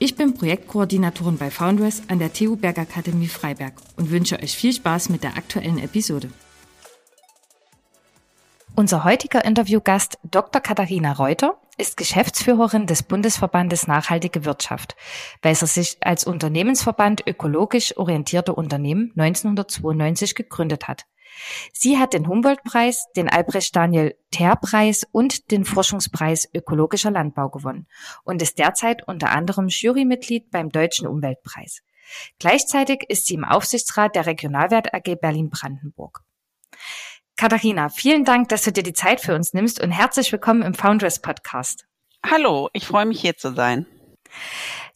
Ich bin Projektkoordinatorin bei Foundress an der TU Bergakademie Freiberg und wünsche euch viel Spaß mit der aktuellen Episode. Unser heutiger Interviewgast Dr. Katharina Reuter ist Geschäftsführerin des Bundesverbandes Nachhaltige Wirtschaft, welcher sich als Unternehmensverband ökologisch orientierte Unternehmen 1992 gegründet hat. Sie hat den Humboldt-Preis, den Albrecht Daniel Ter-Preis und den Forschungspreis Ökologischer Landbau gewonnen und ist derzeit unter anderem Jurymitglied beim Deutschen Umweltpreis. Gleichzeitig ist sie im Aufsichtsrat der Regionalwert AG Berlin-Brandenburg. Katharina, vielen Dank, dass du dir die Zeit für uns nimmst und herzlich willkommen im Foundress Podcast. Hallo, ich freue mich hier zu sein.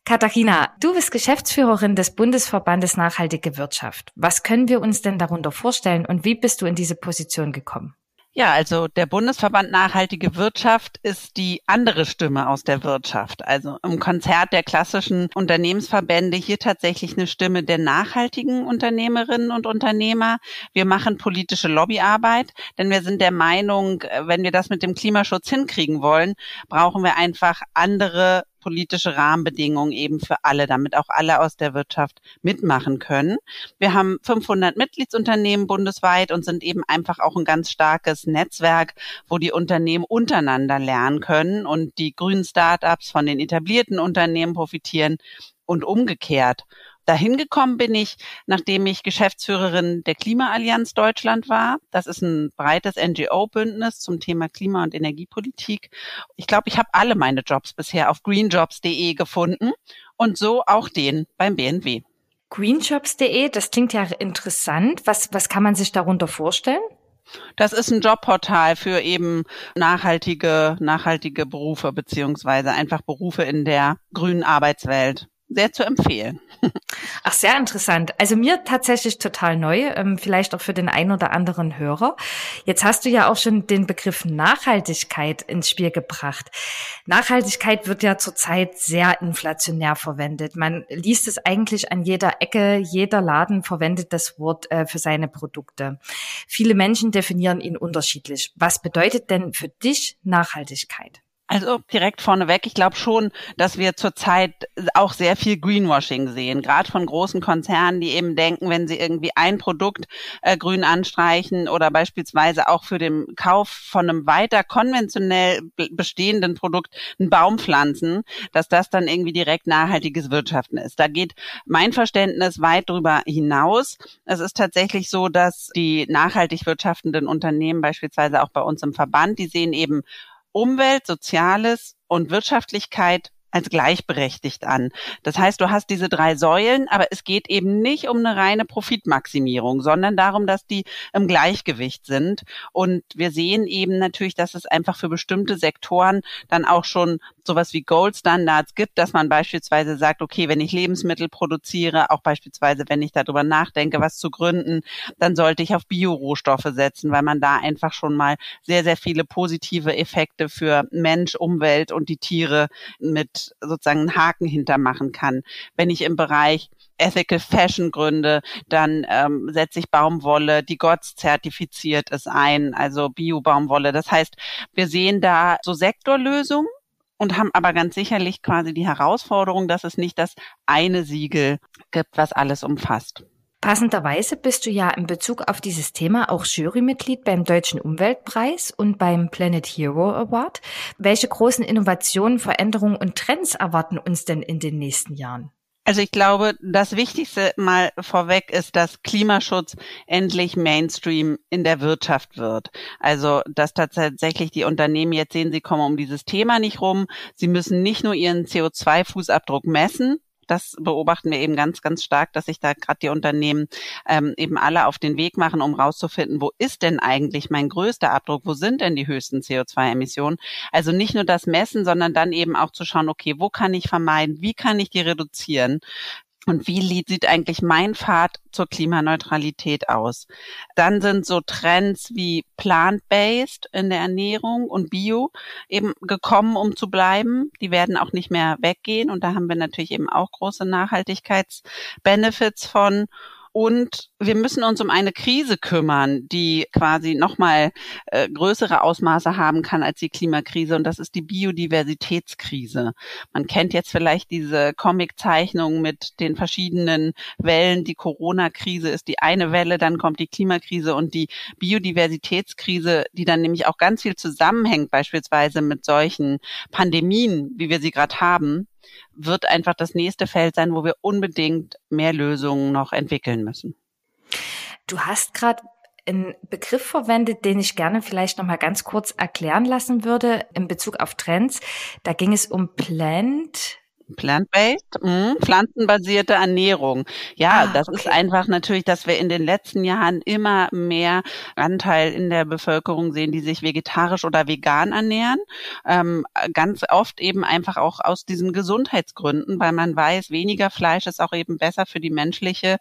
Katharina, du bist Geschäftsführerin des Bundesverbandes Nachhaltige Wirtschaft. Was können wir uns denn darunter vorstellen und wie bist du in diese Position gekommen? Ja, also der Bundesverband Nachhaltige Wirtschaft ist die andere Stimme aus der Wirtschaft. Also im Konzert der klassischen Unternehmensverbände hier tatsächlich eine Stimme der nachhaltigen Unternehmerinnen und Unternehmer. Wir machen politische Lobbyarbeit, denn wir sind der Meinung, wenn wir das mit dem Klimaschutz hinkriegen wollen, brauchen wir einfach andere politische Rahmenbedingungen eben für alle, damit auch alle aus der Wirtschaft mitmachen können. Wir haben 500 Mitgliedsunternehmen bundesweit und sind eben einfach auch ein ganz starkes Netzwerk, wo die Unternehmen untereinander lernen können und die grünen Startups von den etablierten Unternehmen profitieren und umgekehrt. Dahin gekommen bin ich, nachdem ich Geschäftsführerin der Klimaallianz Deutschland war. Das ist ein breites NGO-Bündnis zum Thema Klima- und Energiepolitik. Ich glaube, ich habe alle meine Jobs bisher auf greenjobs.de gefunden und so auch den beim BNW. Greenjobs.de, das klingt ja interessant. Was, was kann man sich darunter vorstellen? Das ist ein Jobportal für eben nachhaltige, nachhaltige Berufe beziehungsweise einfach Berufe in der grünen Arbeitswelt sehr zu empfehlen. Ach, sehr interessant. Also mir tatsächlich total neu, ähm, vielleicht auch für den einen oder anderen Hörer. Jetzt hast du ja auch schon den Begriff Nachhaltigkeit ins Spiel gebracht. Nachhaltigkeit wird ja zurzeit sehr inflationär verwendet. Man liest es eigentlich an jeder Ecke, jeder Laden verwendet das Wort äh, für seine Produkte. Viele Menschen definieren ihn unterschiedlich. Was bedeutet denn für dich Nachhaltigkeit? Also direkt vorneweg, ich glaube schon, dass wir zurzeit auch sehr viel Greenwashing sehen, gerade von großen Konzernen, die eben denken, wenn sie irgendwie ein Produkt äh, grün anstreichen oder beispielsweise auch für den Kauf von einem weiter konventionell bestehenden Produkt einen Baum pflanzen, dass das dann irgendwie direkt nachhaltiges Wirtschaften ist. Da geht mein Verständnis weit darüber hinaus. Es ist tatsächlich so, dass die nachhaltig wirtschaftenden Unternehmen beispielsweise auch bei uns im Verband, die sehen eben Umwelt, Soziales und Wirtschaftlichkeit als gleichberechtigt an. Das heißt, du hast diese drei Säulen, aber es geht eben nicht um eine reine Profitmaximierung, sondern darum, dass die im Gleichgewicht sind. Und wir sehen eben natürlich, dass es einfach für bestimmte Sektoren dann auch schon sowas wie Gold gibt, dass man beispielsweise sagt, okay, wenn ich Lebensmittel produziere, auch beispielsweise, wenn ich darüber nachdenke, was zu gründen, dann sollte ich auf Biorohstoffe setzen, weil man da einfach schon mal sehr, sehr viele positive Effekte für Mensch, Umwelt und die Tiere mit sozusagen einen Haken hintermachen kann. Wenn ich im Bereich Ethical Fashion gründe, dann ähm, setze ich Baumwolle, die GOTS zertifiziert ist ein, also Bio-Baumwolle. Das heißt, wir sehen da so Sektorlösungen, und haben aber ganz sicherlich quasi die Herausforderung, dass es nicht das eine Siegel gibt, was alles umfasst. Passenderweise bist du ja in Bezug auf dieses Thema auch Jurymitglied beim Deutschen Umweltpreis und beim Planet Hero Award. Welche großen Innovationen, Veränderungen und Trends erwarten uns denn in den nächsten Jahren? Also ich glaube, das Wichtigste mal vorweg ist, dass Klimaschutz endlich Mainstream in der Wirtschaft wird. Also, dass tatsächlich die Unternehmen jetzt sehen, sie kommen um dieses Thema nicht rum. Sie müssen nicht nur ihren CO2-Fußabdruck messen, das beobachten wir eben ganz, ganz stark, dass sich da gerade die Unternehmen ähm, eben alle auf den Weg machen, um rauszufinden, wo ist denn eigentlich mein größter Abdruck, wo sind denn die höchsten CO2-Emissionen. Also nicht nur das Messen, sondern dann eben auch zu schauen, okay, wo kann ich vermeiden, wie kann ich die reduzieren und wie sieht eigentlich mein Pfad zur Klimaneutralität aus? Dann sind so Trends wie plant-based in der Ernährung und Bio eben gekommen, um zu bleiben. Die werden auch nicht mehr weggehen und da haben wir natürlich eben auch große Nachhaltigkeitsbenefits von. Und wir müssen uns um eine Krise kümmern, die quasi nochmal äh, größere Ausmaße haben kann als die Klimakrise. Und das ist die Biodiversitätskrise. Man kennt jetzt vielleicht diese Comiczeichnung mit den verschiedenen Wellen. Die Corona-Krise ist die eine Welle, dann kommt die Klimakrise und die Biodiversitätskrise, die dann nämlich auch ganz viel zusammenhängt, beispielsweise mit solchen Pandemien, wie wir sie gerade haben wird einfach das nächste Feld sein, wo wir unbedingt mehr Lösungen noch entwickeln müssen. Du hast gerade einen Begriff verwendet, den ich gerne vielleicht noch mal ganz kurz erklären lassen würde in Bezug auf Trends. Da ging es um Plant Plant-based, mh, pflanzenbasierte Ernährung. Ja, ah, das okay. ist einfach natürlich, dass wir in den letzten Jahren immer mehr Anteil in der Bevölkerung sehen, die sich vegetarisch oder vegan ernähren. Ähm, ganz oft eben einfach auch aus diesen Gesundheitsgründen, weil man weiß, weniger Fleisch ist auch eben besser für die menschliche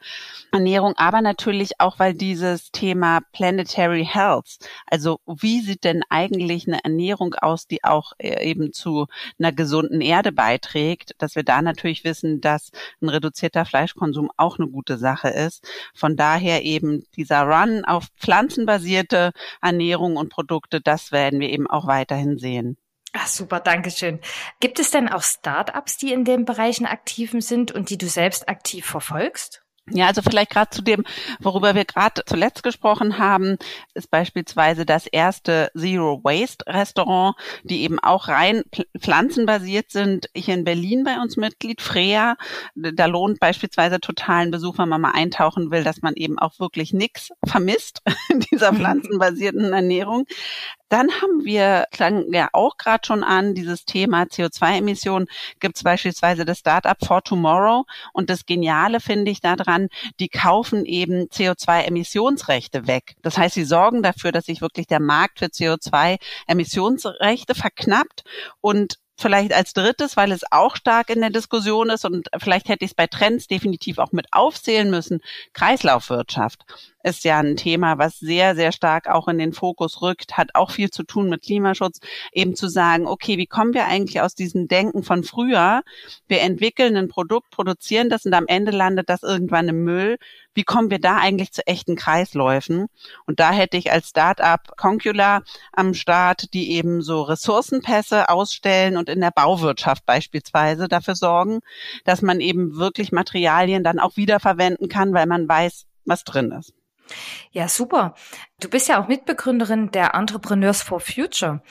Ernährung, aber natürlich auch, weil dieses Thema Planetary Health, also wie sieht denn eigentlich eine Ernährung aus, die auch äh, eben zu einer gesunden Erde beiträgt, dass wir da natürlich wissen, dass ein reduzierter Fleischkonsum auch eine gute Sache ist. Von daher eben dieser Run auf pflanzenbasierte Ernährung und Produkte, das werden wir eben auch weiterhin sehen. Ach, super, danke schön. Gibt es denn auch Startups, die in den Bereichen aktiv sind und die du selbst aktiv verfolgst? Ja, also vielleicht gerade zu dem, worüber wir gerade zuletzt gesprochen haben, ist beispielsweise das erste Zero Waste Restaurant, die eben auch rein pflanzenbasiert sind. Hier in Berlin bei uns Mitglied, Freya. Da lohnt beispielsweise totalen Besuch, wenn man mal eintauchen will, dass man eben auch wirklich nichts vermisst in dieser pflanzenbasierten Ernährung. Dann haben wir, klang ja auch gerade schon an, dieses Thema CO2-Emissionen gibt es beispielsweise das Startup For Tomorrow. Und das Geniale finde ich daran, die kaufen eben CO2-Emissionsrechte weg. Das heißt, sie sorgen dafür, dass sich wirklich der Markt für CO2-Emissionsrechte verknappt und vielleicht als drittes, weil es auch stark in der Diskussion ist und vielleicht hätte ich es bei Trends definitiv auch mit aufzählen müssen, Kreislaufwirtschaft ist ja ein Thema, was sehr, sehr stark auch in den Fokus rückt, hat auch viel zu tun mit Klimaschutz, eben zu sagen, okay, wie kommen wir eigentlich aus diesem Denken von früher? Wir entwickeln ein Produkt, produzieren das und am Ende landet das irgendwann im Müll. Wie kommen wir da eigentlich zu echten Kreisläufen? Und da hätte ich als Start-up Concula am Start, die eben so Ressourcenpässe ausstellen und in der Bauwirtschaft beispielsweise dafür sorgen, dass man eben wirklich Materialien dann auch wiederverwenden kann, weil man weiß, was drin ist. Ja, super. Du bist ja auch Mitbegründerin der Entrepreneurs for Future.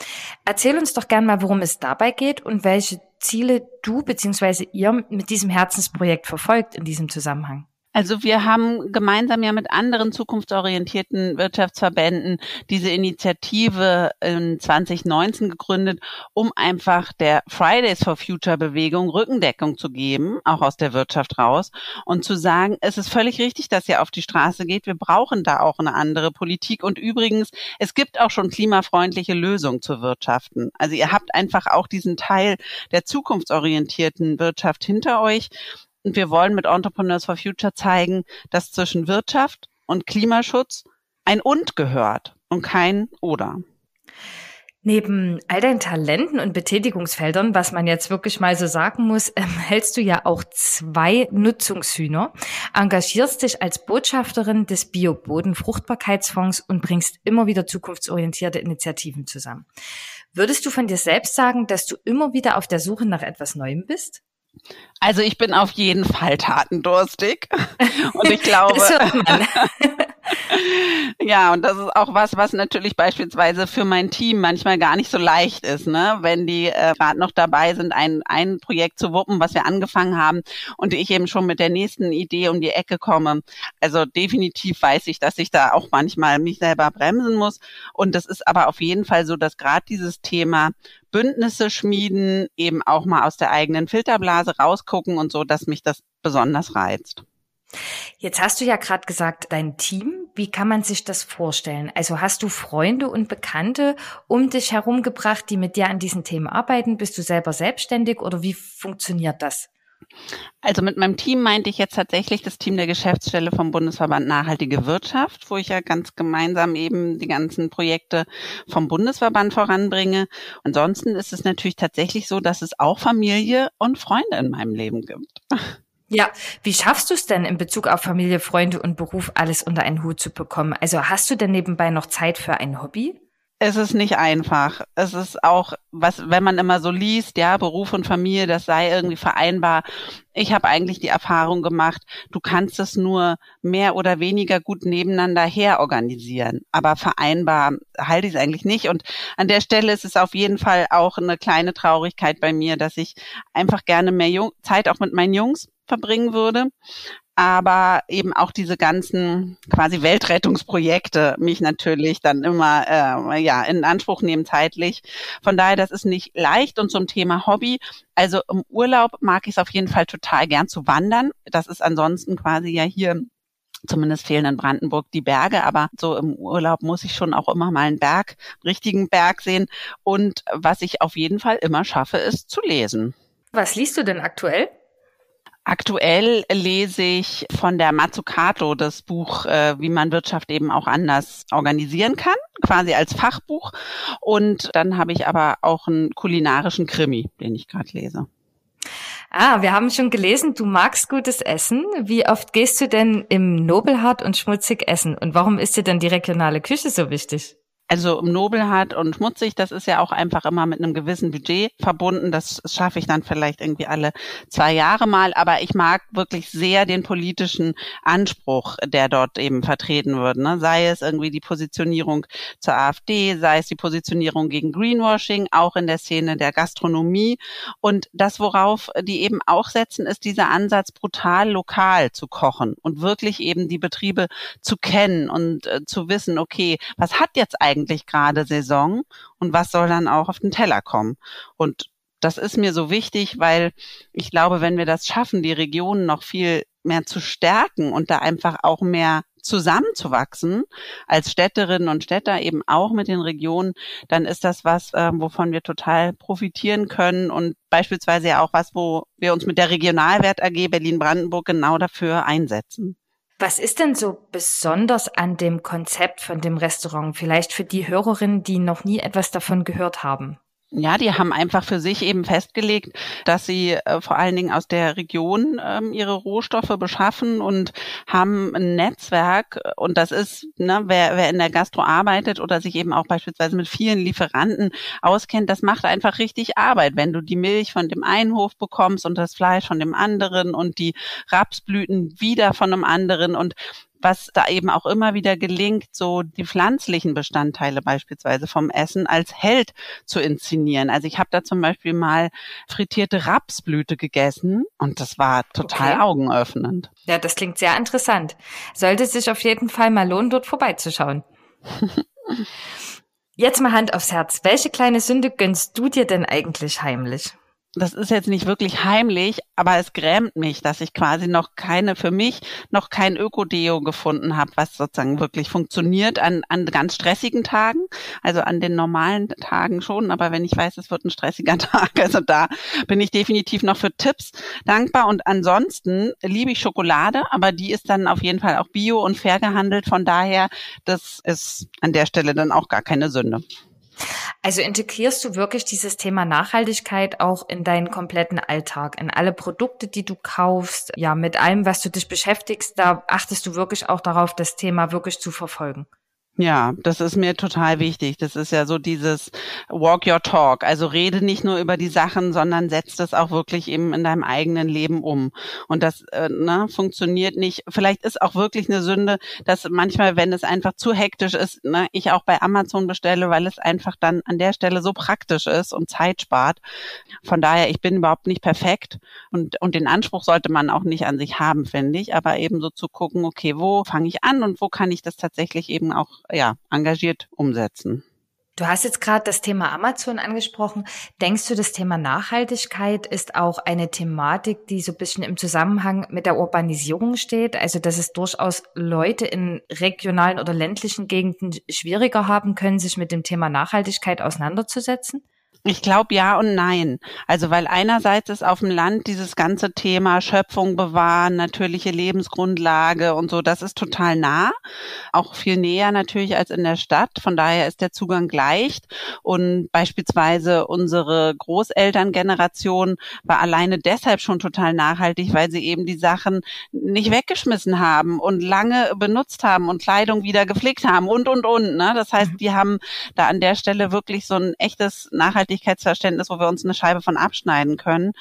Erzähl uns doch gern mal, worum es dabei geht und welche Ziele du bzw. ihr mit diesem Herzensprojekt verfolgt in diesem Zusammenhang. Also wir haben gemeinsam ja mit anderen zukunftsorientierten Wirtschaftsverbänden diese Initiative in 2019 gegründet, um einfach der Fridays for Future Bewegung Rückendeckung zu geben, auch aus der Wirtschaft raus und zu sagen, es ist völlig richtig, dass ihr auf die Straße geht. Wir brauchen da auch eine andere Politik und übrigens, es gibt auch schon klimafreundliche Lösungen zu wirtschaften. Also ihr habt einfach auch diesen Teil der zukunftsorientierten Wirtschaft hinter euch und wir wollen mit Entrepreneurs for Future zeigen, dass zwischen Wirtschaft und Klimaschutz ein und gehört und kein oder. Neben all deinen Talenten und Betätigungsfeldern, was man jetzt wirklich mal so sagen muss, ähm, hältst du ja auch zwei Nutzungshühner, engagierst dich als Botschafterin des Bio-Boden-Fruchtbarkeitsfonds und bringst immer wieder zukunftsorientierte Initiativen zusammen. Würdest du von dir selbst sagen, dass du immer wieder auf der Suche nach etwas Neuem bist? Also ich bin auf jeden Fall tatendurstig und ich glaube, ja, und das ist auch was, was natürlich beispielsweise für mein Team manchmal gar nicht so leicht ist, ne? wenn die äh, gerade noch dabei sind, ein, ein Projekt zu wuppen, was wir angefangen haben und ich eben schon mit der nächsten Idee um die Ecke komme. Also definitiv weiß ich, dass ich da auch manchmal mich selber bremsen muss. Und das ist aber auf jeden Fall so, dass gerade dieses Thema Bündnisse schmieden, eben auch mal aus der eigenen Filterblase rausgucken und so, dass mich das besonders reizt. Jetzt hast du ja gerade gesagt, dein Team, wie kann man sich das vorstellen? Also hast du Freunde und Bekannte um dich herum gebracht, die mit dir an diesen Themen arbeiten? Bist du selber selbstständig oder wie funktioniert das? Also mit meinem Team meinte ich jetzt tatsächlich das Team der Geschäftsstelle vom Bundesverband Nachhaltige Wirtschaft, wo ich ja ganz gemeinsam eben die ganzen Projekte vom Bundesverband voranbringe. Ansonsten ist es natürlich tatsächlich so, dass es auch Familie und Freunde in meinem Leben gibt. Ja, wie schaffst du es denn in Bezug auf Familie, Freunde und Beruf alles unter einen Hut zu bekommen? Also hast du denn nebenbei noch Zeit für ein Hobby? Es ist nicht einfach. Es ist auch, was, wenn man immer so liest, ja, Beruf und Familie, das sei irgendwie vereinbar. Ich habe eigentlich die Erfahrung gemacht, du kannst es nur mehr oder weniger gut nebeneinander her organisieren. Aber vereinbar halte ich es eigentlich nicht. Und an der Stelle ist es auf jeden Fall auch eine kleine Traurigkeit bei mir, dass ich einfach gerne mehr Jung Zeit auch mit meinen Jungs verbringen würde aber eben auch diese ganzen quasi Weltrettungsprojekte mich natürlich dann immer äh, ja in Anspruch nehmen zeitlich. Von daher, das ist nicht leicht und zum Thema Hobby. Also im Urlaub mag ich es auf jeden Fall total gern zu wandern. Das ist ansonsten quasi ja hier Zumindest fehlen in Brandenburg die Berge, aber so im Urlaub muss ich schon auch immer mal einen Berg, richtigen Berg sehen. Und was ich auf jeden Fall immer schaffe, ist zu lesen. Was liest du denn aktuell? Aktuell lese ich von der Mazzucato das Buch, äh, wie man Wirtschaft eben auch anders organisieren kann, quasi als Fachbuch. Und dann habe ich aber auch einen kulinarischen Krimi, den ich gerade lese. Ah, wir haben schon gelesen, du magst gutes Essen. Wie oft gehst du denn im Nobelhart und schmutzig essen? Und warum ist dir denn die regionale Küche so wichtig? Also nobelhart und schmutzig, das ist ja auch einfach immer mit einem gewissen Budget verbunden. Das schaffe ich dann vielleicht irgendwie alle zwei Jahre mal. Aber ich mag wirklich sehr den politischen Anspruch, der dort eben vertreten wird. Ne? Sei es irgendwie die Positionierung zur AfD, sei es die Positionierung gegen Greenwashing, auch in der Szene der Gastronomie. Und das, worauf die eben auch setzen, ist dieser Ansatz, brutal lokal zu kochen und wirklich eben die Betriebe zu kennen und äh, zu wissen, okay, was hat jetzt eigentlich eigentlich gerade Saison und was soll dann auch auf den Teller kommen. Und das ist mir so wichtig, weil ich glaube, wenn wir das schaffen, die Regionen noch viel mehr zu stärken und da einfach auch mehr zusammenzuwachsen, als Städterinnen und Städter eben auch mit den Regionen, dann ist das was, äh, wovon wir total profitieren können und beispielsweise ja auch was, wo wir uns mit der Regionalwert AG Berlin-Brandenburg genau dafür einsetzen. Was ist denn so besonders an dem Konzept von dem Restaurant? Vielleicht für die Hörerinnen, die noch nie etwas davon gehört haben. Ja, die haben einfach für sich eben festgelegt, dass sie äh, vor allen Dingen aus der Region ähm, ihre Rohstoffe beschaffen und haben ein Netzwerk. Und das ist, ne, wer, wer in der Gastro arbeitet oder sich eben auch beispielsweise mit vielen Lieferanten auskennt, das macht einfach richtig Arbeit, wenn du die Milch von dem einen Hof bekommst und das Fleisch von dem anderen und die Rapsblüten wieder von einem anderen. Und was da eben auch immer wieder gelingt, so die pflanzlichen Bestandteile beispielsweise vom Essen als Held zu inszenieren. Also ich habe da zum Beispiel mal frittierte Rapsblüte gegessen und das war total okay. augenöffnend. Ja, das klingt sehr interessant. Sollte sich auf jeden Fall mal lohnen, dort vorbeizuschauen. Jetzt mal Hand aufs Herz. Welche kleine Sünde gönnst du dir denn eigentlich heimlich? Das ist jetzt nicht wirklich heimlich, aber es grämt mich, dass ich quasi noch keine, für mich noch kein Ökodeo gefunden habe, was sozusagen wirklich funktioniert an, an ganz stressigen Tagen, also an den normalen Tagen schon, aber wenn ich weiß, es wird ein stressiger Tag, also da bin ich definitiv noch für Tipps dankbar. Und ansonsten liebe ich Schokolade, aber die ist dann auf jeden Fall auch bio und fair gehandelt, von daher, das ist an der Stelle dann auch gar keine Sünde. Also integrierst du wirklich dieses Thema Nachhaltigkeit auch in deinen kompletten Alltag, in alle Produkte, die du kaufst, ja, mit allem, was du dich beschäftigst, da achtest du wirklich auch darauf, das Thema wirklich zu verfolgen. Ja, das ist mir total wichtig. Das ist ja so dieses Walk Your Talk. Also rede nicht nur über die Sachen, sondern setz das auch wirklich eben in deinem eigenen Leben um. Und das äh, ne, funktioniert nicht. Vielleicht ist auch wirklich eine Sünde, dass manchmal, wenn es einfach zu hektisch ist, ne, ich auch bei Amazon bestelle, weil es einfach dann an der Stelle so praktisch ist und Zeit spart. Von daher, ich bin überhaupt nicht perfekt und, und den Anspruch sollte man auch nicht an sich haben, finde ich. Aber eben so zu gucken, okay, wo fange ich an und wo kann ich das tatsächlich eben auch ja, engagiert umsetzen. Du hast jetzt gerade das Thema Amazon angesprochen. Denkst du, das Thema Nachhaltigkeit ist auch eine Thematik, die so ein bisschen im Zusammenhang mit der Urbanisierung steht? Also, dass es durchaus Leute in regionalen oder ländlichen Gegenden schwieriger haben können, sich mit dem Thema Nachhaltigkeit auseinanderzusetzen? Ich glaube ja und nein. Also weil einerseits ist auf dem Land dieses ganze Thema Schöpfung bewahren, natürliche Lebensgrundlage und so, das ist total nah, auch viel näher natürlich als in der Stadt. Von daher ist der Zugang leicht und beispielsweise unsere Großelterngeneration war alleine deshalb schon total nachhaltig, weil sie eben die Sachen nicht weggeschmissen haben und lange benutzt haben und Kleidung wieder gepflegt haben und und und. Ne? Das heißt, die haben da an der Stelle wirklich so ein echtes nachhaltiges Nachhaltigkeitsverständnis, wo wir uns eine Scheibe von abschneiden können.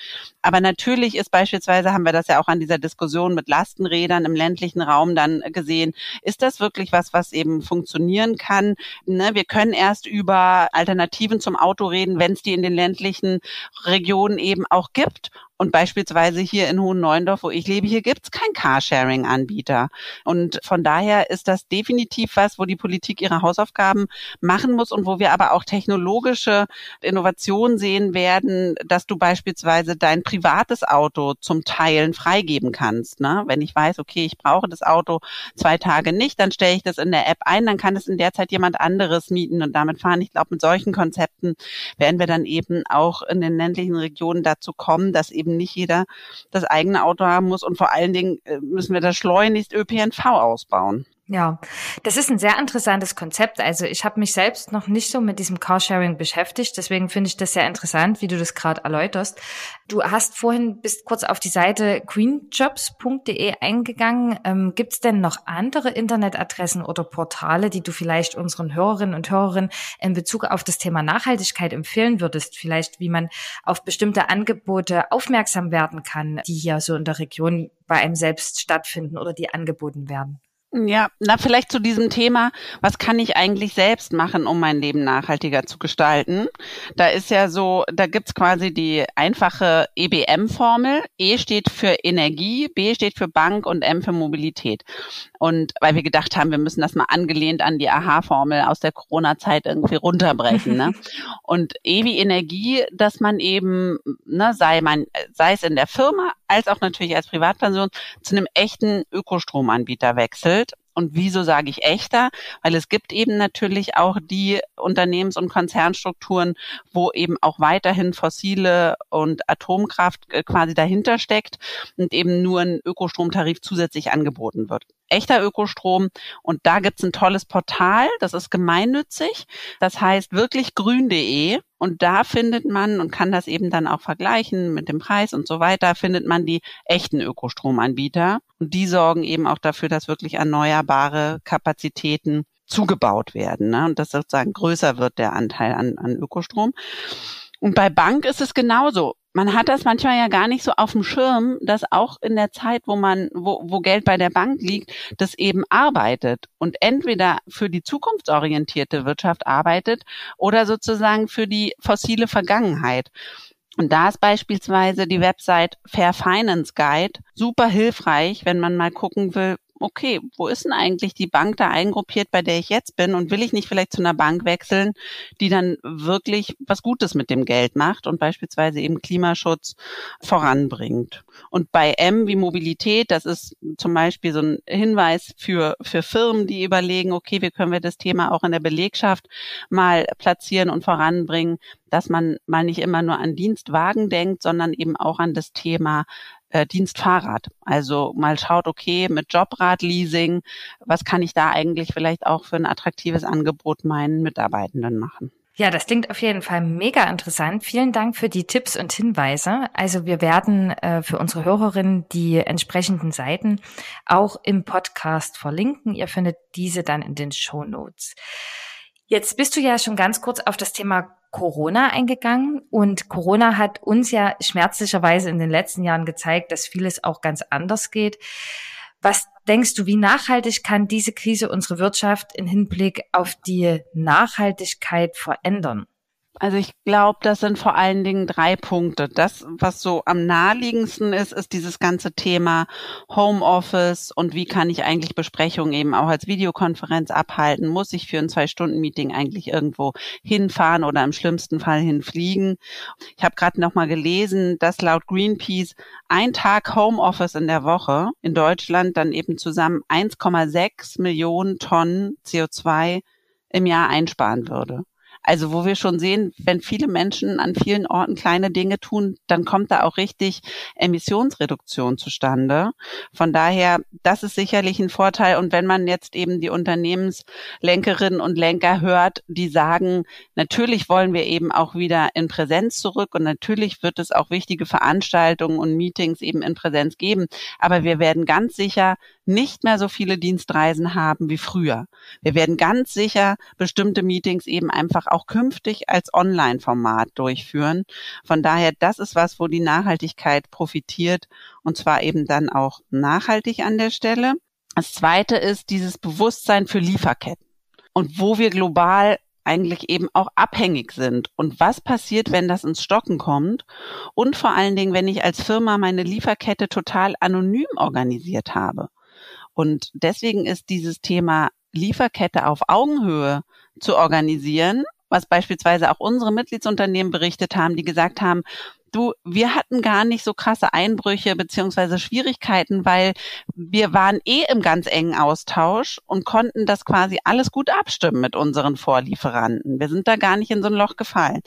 Aber natürlich ist beispielsweise, haben wir das ja auch an dieser Diskussion mit Lastenrädern im ländlichen Raum dann gesehen, ist das wirklich was, was eben funktionieren kann? Ne? Wir können erst über Alternativen zum Auto reden, wenn es die in den ländlichen Regionen eben auch gibt. Und beispielsweise hier in Hohen Neuendorf, wo ich lebe, hier gibt's kein Carsharing-Anbieter. Und von daher ist das definitiv was, wo die Politik ihre Hausaufgaben machen muss und wo wir aber auch technologische Innovationen sehen werden, dass du beispielsweise dein privates Auto zum Teilen freigeben kannst. Ne? Wenn ich weiß, okay, ich brauche das Auto zwei Tage nicht, dann stelle ich das in der App ein, dann kann es in der Zeit jemand anderes mieten und damit fahren. Ich glaube, mit solchen Konzepten werden wir dann eben auch in den ländlichen Regionen dazu kommen, dass eben eben nicht jeder das eigene Auto haben muss und vor allen Dingen äh, müssen wir da schleunigst ÖPNV ausbauen. Ja, das ist ein sehr interessantes Konzept. Also ich habe mich selbst noch nicht so mit diesem Carsharing beschäftigt, deswegen finde ich das sehr interessant, wie du das gerade erläuterst. Du hast vorhin bist kurz auf die Seite queenjobs.de eingegangen. Ähm, Gibt es denn noch andere Internetadressen oder Portale, die du vielleicht unseren Hörerinnen und Hörerinnen in Bezug auf das Thema Nachhaltigkeit empfehlen würdest? Vielleicht, wie man auf bestimmte Angebote aufmerksam werden kann, die hier so in der Region bei einem selbst stattfinden oder die angeboten werden? Ja, na vielleicht zu diesem Thema, was kann ich eigentlich selbst machen, um mein Leben nachhaltiger zu gestalten? Da ist ja so, da gibt's quasi die einfache EBM-Formel. E steht für Energie, B steht für Bank und M für Mobilität. Und weil wir gedacht haben, wir müssen das mal angelehnt an die AHA-Formel aus der Corona-Zeit irgendwie runterbrechen. ne? Und E wie Energie, dass man eben, ne, sei man, sei es in der Firma als auch natürlich als Privatperson, zu einem echten Ökostromanbieter wechselt. handelt Und wieso sage ich echter? Weil es gibt eben natürlich auch die Unternehmens- und Konzernstrukturen, wo eben auch weiterhin fossile und Atomkraft äh, quasi dahinter steckt und eben nur ein Ökostromtarif zusätzlich angeboten wird echter Ökostrom. Und da gibt's ein tolles Portal, das ist gemeinnützig. Das heißt wirklich grün.de. Und da findet man und kann das eben dann auch vergleichen mit dem Preis und so weiter, findet man die echten Ökostromanbieter. Und die sorgen eben auch dafür, dass wirklich erneuerbare Kapazitäten zugebaut werden. Ne? Und dass sozusagen größer wird der Anteil an, an Ökostrom. Und bei Bank ist es genauso man hat das manchmal ja gar nicht so auf dem Schirm, dass auch in der Zeit, wo man, wo, wo Geld bei der Bank liegt, das eben arbeitet und entweder für die zukunftsorientierte Wirtschaft arbeitet oder sozusagen für die fossile Vergangenheit. Und da ist beispielsweise die Website Fair Finance Guide super hilfreich, wenn man mal gucken will, okay, wo ist denn eigentlich die Bank da eingruppiert, bei der ich jetzt bin und will ich nicht vielleicht zu einer Bank wechseln, die dann wirklich was Gutes mit dem Geld macht und beispielsweise eben Klimaschutz voranbringt. Und bei M wie Mobilität, das ist zum Beispiel so ein Hinweis für, für Firmen, die überlegen, okay, wie können wir das Thema auch in der Belegschaft mal platzieren und voranbringen, dass man mal nicht immer nur an Dienstwagen denkt, sondern eben auch an das Thema äh, Dienstfahrrad. Also mal schaut, okay, mit Jobradleasing, was kann ich da eigentlich vielleicht auch für ein attraktives Angebot meinen Mitarbeitenden machen? Ja, das klingt auf jeden Fall mega interessant. Vielen Dank für die Tipps und Hinweise. Also wir werden äh, für unsere Hörerinnen die entsprechenden Seiten auch im Podcast verlinken. Ihr findet diese dann in den Show Notes. Jetzt bist du ja schon ganz kurz auf das Thema Corona eingegangen und Corona hat uns ja schmerzlicherweise in den letzten Jahren gezeigt, dass vieles auch ganz anders geht. Was denkst du, wie nachhaltig kann diese Krise unsere Wirtschaft in Hinblick auf die Nachhaltigkeit verändern? Also ich glaube, das sind vor allen Dingen drei Punkte. Das, was so am naheliegendsten ist, ist dieses ganze Thema Homeoffice und wie kann ich eigentlich Besprechungen eben auch als Videokonferenz abhalten? Muss ich für ein Zwei-Stunden-Meeting eigentlich irgendwo hinfahren oder im schlimmsten Fall hinfliegen? Ich habe gerade noch mal gelesen, dass laut Greenpeace ein Tag Homeoffice in der Woche in Deutschland dann eben zusammen 1,6 Millionen Tonnen CO2 im Jahr einsparen würde. Also wo wir schon sehen, wenn viele Menschen an vielen Orten kleine Dinge tun, dann kommt da auch richtig Emissionsreduktion zustande. Von daher, das ist sicherlich ein Vorteil. Und wenn man jetzt eben die Unternehmenslenkerinnen und Lenker hört, die sagen, natürlich wollen wir eben auch wieder in Präsenz zurück und natürlich wird es auch wichtige Veranstaltungen und Meetings eben in Präsenz geben. Aber wir werden ganz sicher nicht mehr so viele Dienstreisen haben wie früher. Wir werden ganz sicher bestimmte Meetings eben einfach auch künftig als Online-Format durchführen. Von daher, das ist was, wo die Nachhaltigkeit profitiert und zwar eben dann auch nachhaltig an der Stelle. Das zweite ist dieses Bewusstsein für Lieferketten und wo wir global eigentlich eben auch abhängig sind. Und was passiert, wenn das ins Stocken kommt? Und vor allen Dingen, wenn ich als Firma meine Lieferkette total anonym organisiert habe. Und deswegen ist dieses Thema Lieferkette auf Augenhöhe zu organisieren, was beispielsweise auch unsere Mitgliedsunternehmen berichtet haben, die gesagt haben, du, wir hatten gar nicht so krasse Einbrüche beziehungsweise Schwierigkeiten, weil wir waren eh im ganz engen Austausch und konnten das quasi alles gut abstimmen mit unseren Vorlieferanten. Wir sind da gar nicht in so ein Loch gefallen.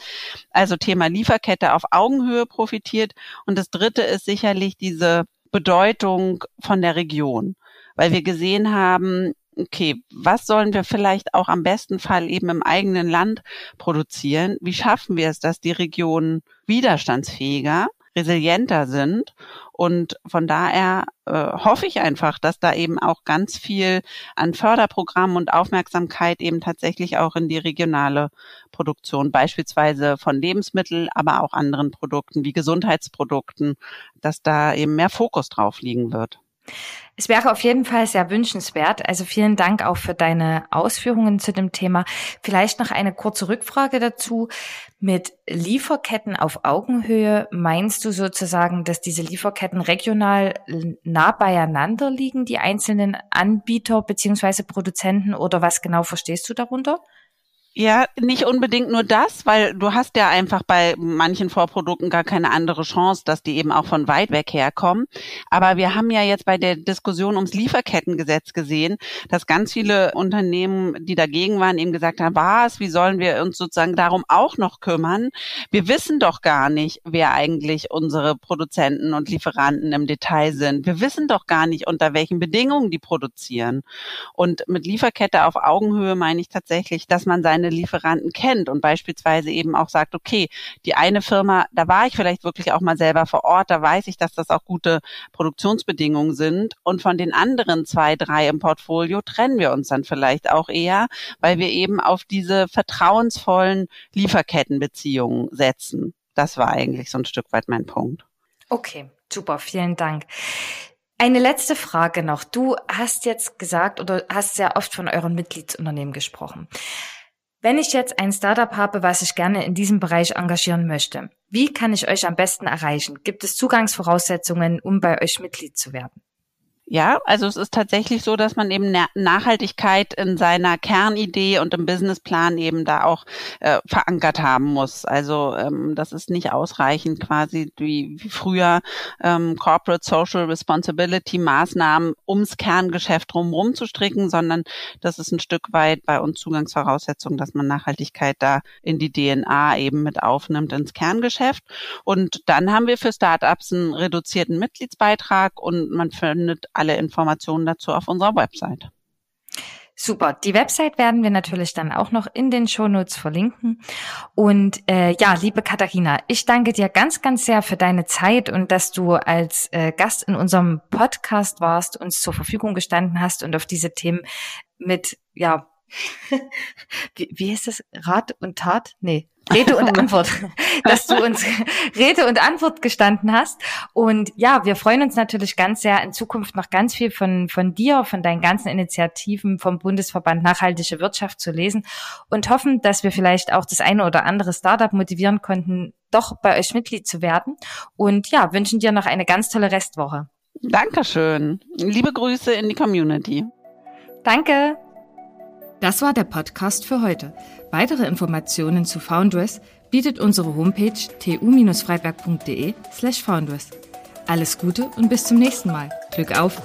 Also Thema Lieferkette auf Augenhöhe profitiert. Und das dritte ist sicherlich diese Bedeutung von der Region weil wir gesehen haben, okay, was sollen wir vielleicht auch am besten Fall eben im eigenen Land produzieren? Wie schaffen wir es, dass die Regionen widerstandsfähiger, resilienter sind? Und von daher äh, hoffe ich einfach, dass da eben auch ganz viel an Förderprogrammen und Aufmerksamkeit eben tatsächlich auch in die regionale Produktion, beispielsweise von Lebensmitteln, aber auch anderen Produkten wie Gesundheitsprodukten, dass da eben mehr Fokus drauf liegen wird. Es wäre auf jeden Fall sehr wünschenswert. Also vielen Dank auch für deine Ausführungen zu dem Thema. Vielleicht noch eine kurze Rückfrage dazu. Mit Lieferketten auf Augenhöhe meinst du sozusagen, dass diese Lieferketten regional nah beieinander liegen, die einzelnen Anbieter beziehungsweise Produzenten oder was genau verstehst du darunter? Ja, nicht unbedingt nur das, weil du hast ja einfach bei manchen Vorprodukten gar keine andere Chance, dass die eben auch von weit weg herkommen. Aber wir haben ja jetzt bei der Diskussion ums Lieferkettengesetz gesehen, dass ganz viele Unternehmen, die dagegen waren, eben gesagt haben, was, wie sollen wir uns sozusagen darum auch noch kümmern? Wir wissen doch gar nicht, wer eigentlich unsere Produzenten und Lieferanten im Detail sind. Wir wissen doch gar nicht, unter welchen Bedingungen die produzieren. Und mit Lieferkette auf Augenhöhe meine ich tatsächlich, dass man seine seine Lieferanten kennt und beispielsweise eben auch sagt, okay, die eine Firma, da war ich vielleicht wirklich auch mal selber vor Ort, da weiß ich, dass das auch gute Produktionsbedingungen sind und von den anderen zwei, drei im Portfolio trennen wir uns dann vielleicht auch eher, weil wir eben auf diese vertrauensvollen Lieferkettenbeziehungen setzen. Das war eigentlich so ein Stück weit mein Punkt. Okay, super, vielen Dank. Eine letzte Frage noch. Du hast jetzt gesagt oder hast sehr oft von euren Mitgliedsunternehmen gesprochen. Wenn ich jetzt ein Startup habe, was ich gerne in diesem Bereich engagieren möchte, wie kann ich euch am besten erreichen? Gibt es Zugangsvoraussetzungen, um bei euch Mitglied zu werden? Ja, also es ist tatsächlich so, dass man eben Nachhaltigkeit in seiner Kernidee und im Businessplan eben da auch äh, verankert haben muss. Also ähm, das ist nicht ausreichend quasi wie, wie früher ähm, Corporate Social Responsibility Maßnahmen ums Kerngeschäft drumherum zu stricken, sondern das ist ein Stück weit bei uns Zugangsvoraussetzung, dass man Nachhaltigkeit da in die DNA eben mit aufnimmt ins Kerngeschäft. Und dann haben wir für Startups einen reduzierten Mitgliedsbeitrag und man findet alle Informationen dazu auf unserer Website. Super. Die Website werden wir natürlich dann auch noch in den Shownotes verlinken. Und äh, ja, liebe Katharina, ich danke dir ganz, ganz sehr für deine Zeit und dass du als äh, Gast in unserem Podcast warst, uns zur Verfügung gestanden hast und auf diese Themen mit, ja, wie, wie heißt das? Rat und Tat? Nee, Rede und Antwort, dass du uns Rede und Antwort gestanden hast. Und ja, wir freuen uns natürlich ganz sehr, in Zukunft noch ganz viel von, von dir, von deinen ganzen Initiativen vom Bundesverband Nachhaltige Wirtschaft zu lesen und hoffen, dass wir vielleicht auch das eine oder andere Startup motivieren konnten, doch bei euch Mitglied zu werden. Und ja, wünschen dir noch eine ganz tolle Restwoche. Dankeschön. Liebe Grüße in die Community. Danke. Das war der Podcast für heute. Weitere Informationen zu Foundress bietet unsere Homepage tu-freiberg.de slash foundress. Alles Gute und bis zum nächsten Mal. Glück auf!